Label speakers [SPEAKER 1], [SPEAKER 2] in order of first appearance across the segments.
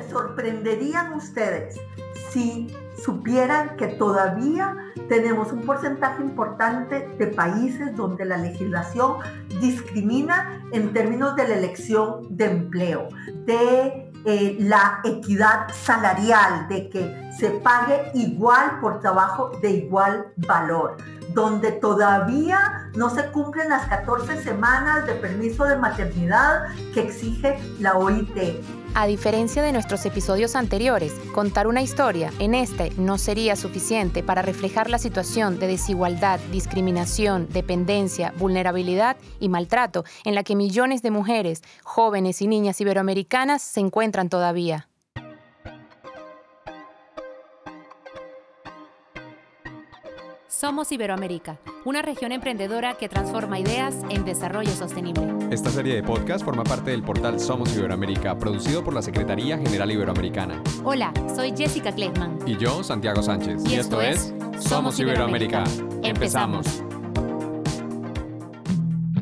[SPEAKER 1] Se sorprenderían ustedes si supieran que todavía tenemos un porcentaje importante de países donde la legislación discrimina en términos de la elección de empleo, de eh, la equidad salarial, de que se pague igual por trabajo de igual valor donde todavía no se cumplen las 14 semanas de permiso de maternidad que exige la OIT.
[SPEAKER 2] A diferencia de nuestros episodios anteriores, contar una historia en este no sería suficiente para reflejar la situación de desigualdad, discriminación, dependencia, vulnerabilidad y maltrato en la que millones de mujeres, jóvenes y niñas iberoamericanas se encuentran todavía. Somos Iberoamérica, una región emprendedora que transforma ideas en desarrollo sostenible.
[SPEAKER 3] Esta serie de podcast forma parte del portal Somos Iberoamérica, producido por la Secretaría General Iberoamericana.
[SPEAKER 2] Hola, soy Jessica Kleitman.
[SPEAKER 3] Y yo, Santiago Sánchez.
[SPEAKER 2] Y, esto, es Somos Iberoamérica.
[SPEAKER 3] Empezamos.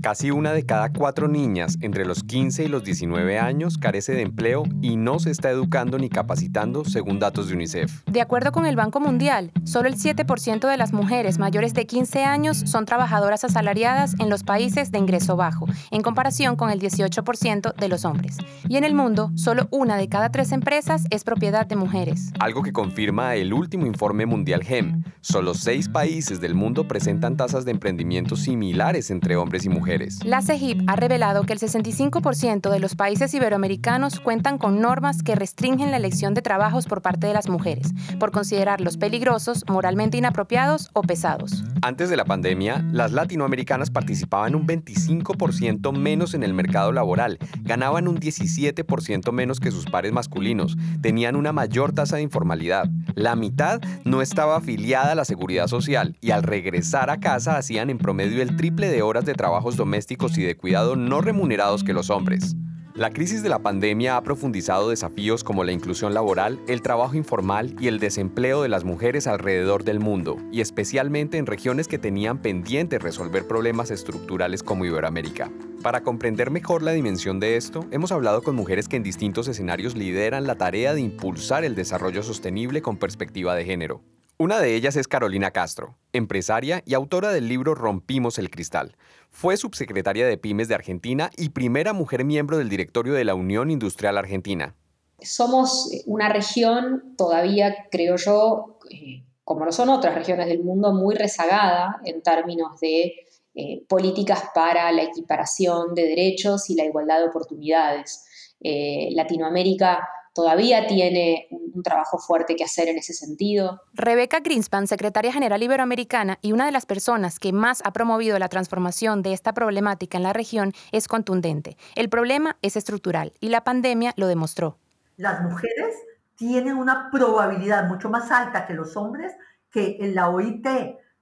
[SPEAKER 3] Casi una de cada cuatro niñas entre los 15 y los 19 años carece de empleo y no se está educando ni capacitando según datos de UNICEF.
[SPEAKER 2] De acuerdo con el Banco Mundial, solo el 7% de las mujeres mayores de 15 años son trabajadoras asalariadas en los países de ingreso bajo, en comparación con el 18% de los hombres. Y en el mundo, solo una de cada tres empresas es propiedad de mujeres.
[SPEAKER 3] Algo que confirma el último informe mundial GEM. Solo seis países del mundo presentan tasas de emprendimiento similares entre hombres y mujeres.
[SPEAKER 2] La CEGIP ha revelado que el 65% de los países iberoamericanos cuentan con normas que restringen la elección de trabajos por parte de las mujeres, por considerarlos peligrosos, moralmente inapropiados o pesados.
[SPEAKER 3] Antes de la pandemia, las latinoamericanas participaban un 25% menos en el mercado laboral, ganaban un 17% menos que sus pares masculinos, tenían una mayor tasa de informalidad. La mitad no estaba afiliada a la seguridad social y al regresar a casa hacían en promedio el triple de horas de trabajos domésticos y de cuidado no remunerados que los hombres. La crisis de la pandemia ha profundizado desafíos como la inclusión laboral, el trabajo informal y el desempleo de las mujeres alrededor del mundo, y especialmente en regiones que tenían pendiente resolver problemas estructurales como Iberoamérica. Para comprender mejor la dimensión de esto, hemos hablado con mujeres que en distintos escenarios lideran la tarea de impulsar el desarrollo sostenible con perspectiva de género. Una de ellas es Carolina Castro, empresaria y autora del libro Rompimos el Cristal. Fue subsecretaria de Pymes de Argentina y primera mujer miembro del directorio de la Unión Industrial Argentina.
[SPEAKER 4] Somos una región todavía, creo yo, eh, como lo son otras regiones del mundo, muy rezagada en términos de eh, políticas para la equiparación de derechos y la igualdad de oportunidades. Eh, Latinoamérica todavía tiene un, trabajo fuerte que hacer en ese sentido.
[SPEAKER 2] Rebeca Greenspan, secretaria general iberoamericana y una de las personas que más ha promovido la transformación de esta problemática en la región, es contundente. El problema es estructural y la pandemia lo demostró.
[SPEAKER 1] Las mujeres tienen una probabilidad mucho más alta que los hombres, que en la OIT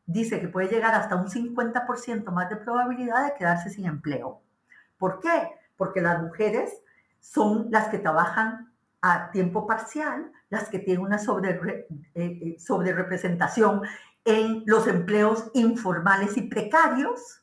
[SPEAKER 1] dice que puede llegar hasta un 50% más de probabilidad de quedarse sin empleo. ¿Por qué? Porque las mujeres son las que trabajan a tiempo parcial, las que tienen una sobre, eh, eh, representación en los empleos informales y precarios,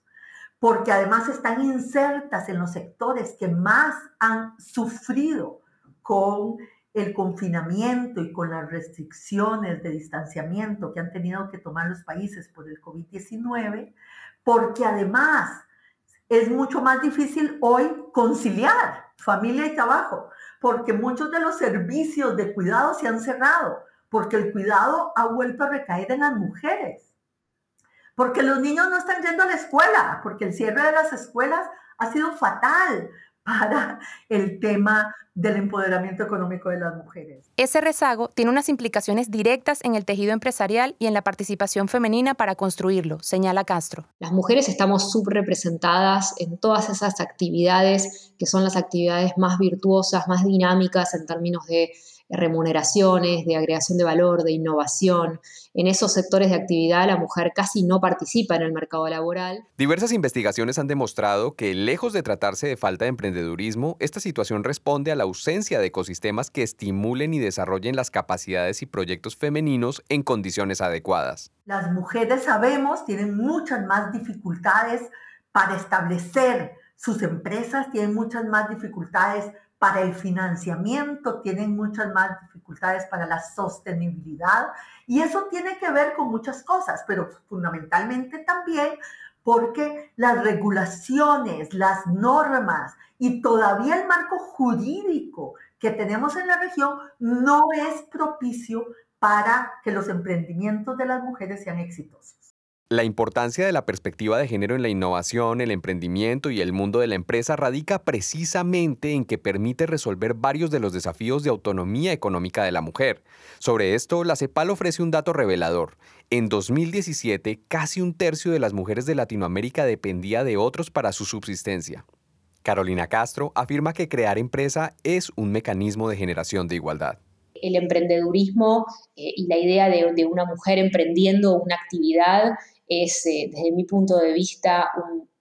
[SPEAKER 1] porque además están insertas en los sectores que más han sufrido con el confinamiento y con las restricciones de distanciamiento que han tenido que tomar los países por el COVID-19, porque además es mucho más difícil hoy conciliar familia y trabajo, porque muchos de los servicios de cuidado se han cerrado, porque el cuidado ha vuelto a recaer en las mujeres, porque los niños no están yendo a la escuela, porque el cierre de las escuelas ha sido fatal, para el tema del empoderamiento económico de las mujeres.
[SPEAKER 2] Ese rezago tiene unas implicaciones directas en el tejido empresarial y en la participación femenina para construirlo, señala Castro.
[SPEAKER 4] Las mujeres estamos subrepresentadas en todas esas actividades que son las actividades más virtuosas, más dinámicas en términos de remuneraciones, de agregación de valor, de innovación. En esos sectores de actividad la mujer casi no participa en el mercado laboral.
[SPEAKER 3] Diversas investigaciones han demostrado que, lejos de tratarse de falta de emprendedurismo, esta situación responde a la ausencia de ecosistemas que estimulen y desarrollen las capacidades y proyectos femeninos en condiciones adecuadas.
[SPEAKER 1] Las mujeres, sabemos, tienen muchas más dificultades para establecer sus empresas, tienen muchas más dificultades para el financiamiento, tienen muchas más dificultades para la sostenibilidad y eso tiene que ver con muchas cosas, pero fundamentalmente también porque las regulaciones, las normas y todavía el marco jurídico que tenemos en la región no es propicio para que los emprendimientos de las mujeres sean exitosos.
[SPEAKER 3] La importancia de la perspectiva de género en la innovación, el emprendimiento y el mundo de la empresa radica precisamente en que permite resolver varios de los desafíos de autonomía económica de la mujer. Sobre esto, la CEPAL ofrece un dato revelador. En 2017, casi un tercio de las mujeres de Latinoamérica dependía de otros para su subsistencia. Carolina Castro afirma que crear empresa es un mecanismo de generación de igualdad
[SPEAKER 4] el emprendedurismo eh, y la idea de, una mujer emprendiendo una actividad es, eh, desde mi punto de vista,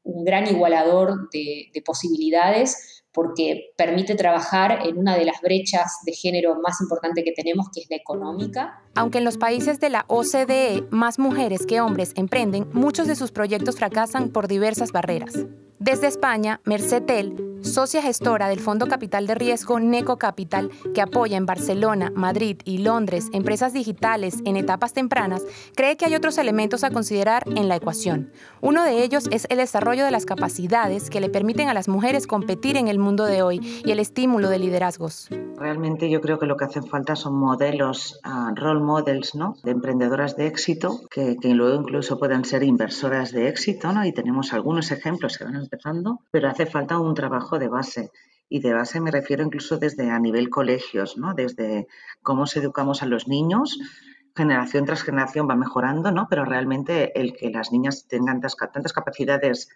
[SPEAKER 4] un, gran igualador de, posibilidades porque permite trabajar en una de las brechas de género más importante que tenemos, que es la económica.
[SPEAKER 2] Aunque en los países de la OCDE más mujeres que hombres emprenden, muchos de sus proyectos fracasan por diversas barreras. Desde España, Mercetel, socia gestora del Fondo Capital de Riesgo Neco Capital, que apoya en Barcelona, Madrid y Londres empresas digitales en etapas tempranas, cree que hay otros elementos a considerar en la ecuación. Uno de ellos es el desarrollo de las capacidades que le permiten a las mujeres competir en el mundo de hoy y el estímulo de liderazgos.
[SPEAKER 5] Realmente yo creo que lo que hacen falta son modelos, uh, role models, ¿no? De emprendedoras de éxito que, que, luego incluso puedan ser inversoras de éxito, ¿no? Y tenemos algunos ejemplos que van pero hace falta un trabajo de base. Y de base me refiero incluso desde a nivel colegios, ¿no? Desde cómo se educamos a los niños, generación tras generación va mejorando, ¿no? Pero realmente el que las niñas tengan tantas, tantas capacidades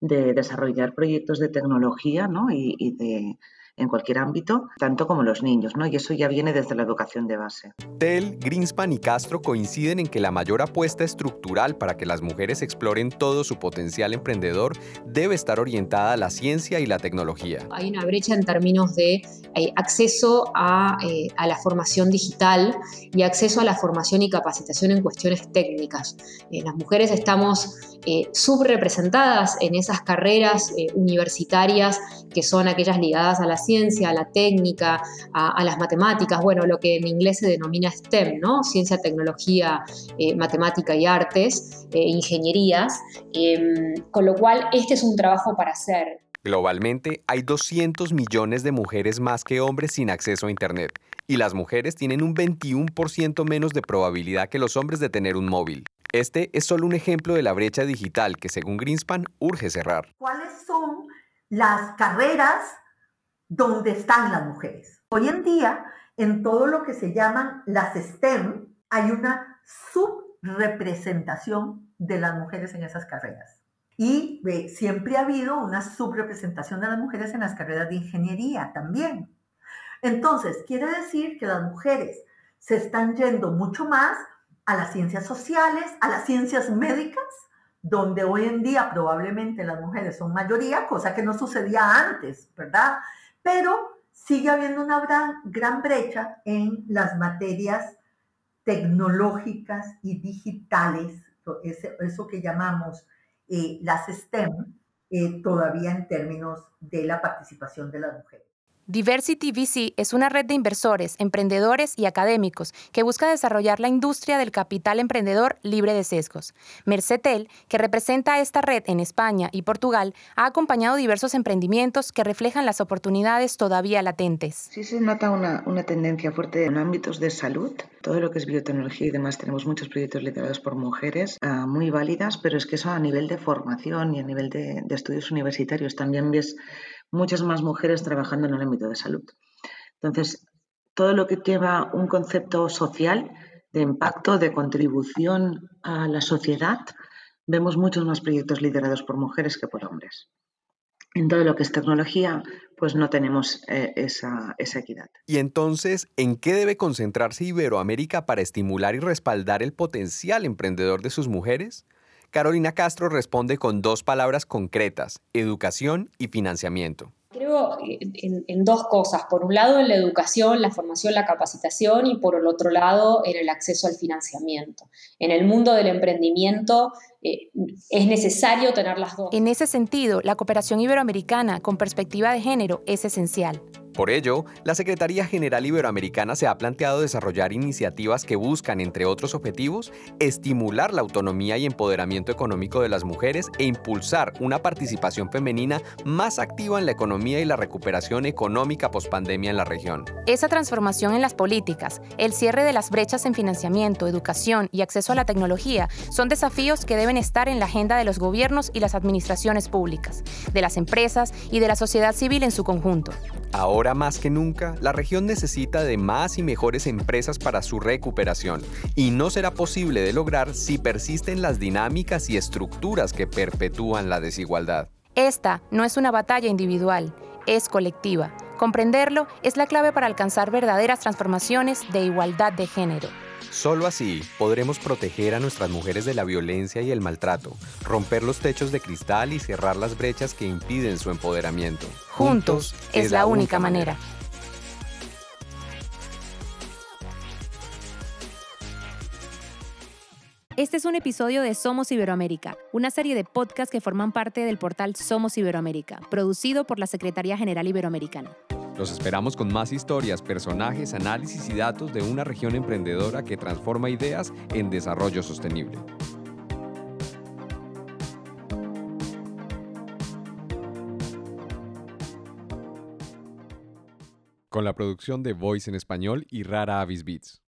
[SPEAKER 5] de desarrollar proyectos de tecnología, ¿no? y de en cualquier ámbito, tanto como los niños, ¿no? Y eso ya viene desde la educación de base.
[SPEAKER 3] Tel, Greenspan y Castro coinciden en que la mayor apuesta estructural para que las mujeres exploren todo su potencial emprendedor debe estar orientada a la ciencia y la tecnología.
[SPEAKER 4] Hay una brecha en términos de eh, acceso a, eh, a, la formación digital y acceso a la formación y capacitación en cuestiones técnicas. Eh, las mujeres estamos subrepresentadas en esas carreras universitarias que son aquellas ligadas a la ciencia, a la técnica, a, las matemáticas, bueno, lo que en inglés se denomina STEM, ¿no? Ciencia, tecnología, eh, matemática y artes, eh, ingenierías, em, con lo cual este es un trabajo para hacer.
[SPEAKER 3] Globalmente hay 200 millones de mujeres más que hombres sin acceso a Internet y las mujeres tienen un 21% menos de probabilidad que los hombres de tener un móvil. Este es solo un ejemplo de la brecha digital que según Greenspan urge cerrar.
[SPEAKER 1] ¿Cuáles son las carreras donde están las mujeres. Hoy en día, en todo lo que se llaman las STEM, hay una subrepresentación de las mujeres en esas carreras. Y siempre ha habido una subrepresentación de las mujeres en las carreras de ingeniería también. Entonces, quiere decir que las mujeres se están yendo mucho más a las ciencias sociales, a las ciencias médicas, donde hoy en día probablemente las mujeres son mayoría, cosa que no sucedía antes, ¿verdad? Pero sigue habiendo una gran, brecha en las materias tecnológicas y digitales, eso, que llamamos eh, las STEM, eh, todavía en términos de la participación de las mujeres.
[SPEAKER 2] Diversity VC es una red de inversores, emprendedores y académicos que busca desarrollar la industria del capital emprendedor libre de sesgos. Mercetel, que representa esta red en España y Portugal, ha acompañado diversos emprendimientos que reflejan las oportunidades todavía latentes.
[SPEAKER 5] Sí se nota una, tendencia fuerte en ámbitos de salud. Todo lo que es biotecnología y demás, tenemos muchos proyectos liderados por mujeres ah, muy válidas, pero es que eso a nivel de formación y a nivel de estudios universitarios también ves muchas más mujeres trabajando en el ámbito de salud. Entonces, todo lo que lleva un concepto social de impacto, de contribución a la sociedad, vemos muchos más proyectos liderados por mujeres que por hombres. En todo lo que es tecnología, pues no tenemos eh, esa, esa equidad.
[SPEAKER 3] Y entonces, ¿en qué debe concentrarse Iberoamérica para estimular y respaldar el potencial emprendedor de sus mujeres? Carolina Castro responde con dos palabras concretas, educación y financiamiento.
[SPEAKER 4] Creo en, dos cosas. Por un lado, en la educación, la formación, la capacitación y por el otro lado, en el acceso al financiamiento. En el mundo del emprendimiento eh, es necesario tener las dos.
[SPEAKER 2] En ese sentido, la cooperación iberoamericana con perspectiva de género es esencial.
[SPEAKER 3] Por ello, la Secretaría General Iberoamericana se ha planteado desarrollar iniciativas que buscan, entre otros objetivos, estimular la autonomía y empoderamiento económico de las mujeres e impulsar una participación femenina más activa en la economía y la recuperación económica pospandemia en la región.
[SPEAKER 2] Esa transformación en las políticas, el cierre de las brechas en financiamiento, educación y acceso a la tecnología son desafíos que deben estar en la agenda de los gobiernos y las administraciones públicas, de las empresas y de la sociedad civil en su conjunto.
[SPEAKER 3] Ahora más que nunca, la región necesita de más y mejores empresas para su recuperación, y no será posible de lograr si persisten las dinámicas y estructuras que perpetúan la desigualdad.
[SPEAKER 2] Esta no es una batalla individual, es colectiva. Comprenderlo es la clave para alcanzar verdaderas transformaciones de igualdad de género.
[SPEAKER 3] Solo así podremos proteger a nuestras mujeres de la violencia y el maltrato, romper los techos de cristal y cerrar las brechas que impiden su empoderamiento.
[SPEAKER 2] Juntos es la única manera. Este es un episodio de Somos Iberoamérica, una serie de podcasts que forman parte del portal Somos Iberoamérica, producido por la Secretaría General Iberoamericana.
[SPEAKER 3] Los esperamos con más historias, personajes, análisis y datos de una región emprendedora que transforma ideas en desarrollo sostenible. Con la producción de Voice en español y Rara Avis Beats.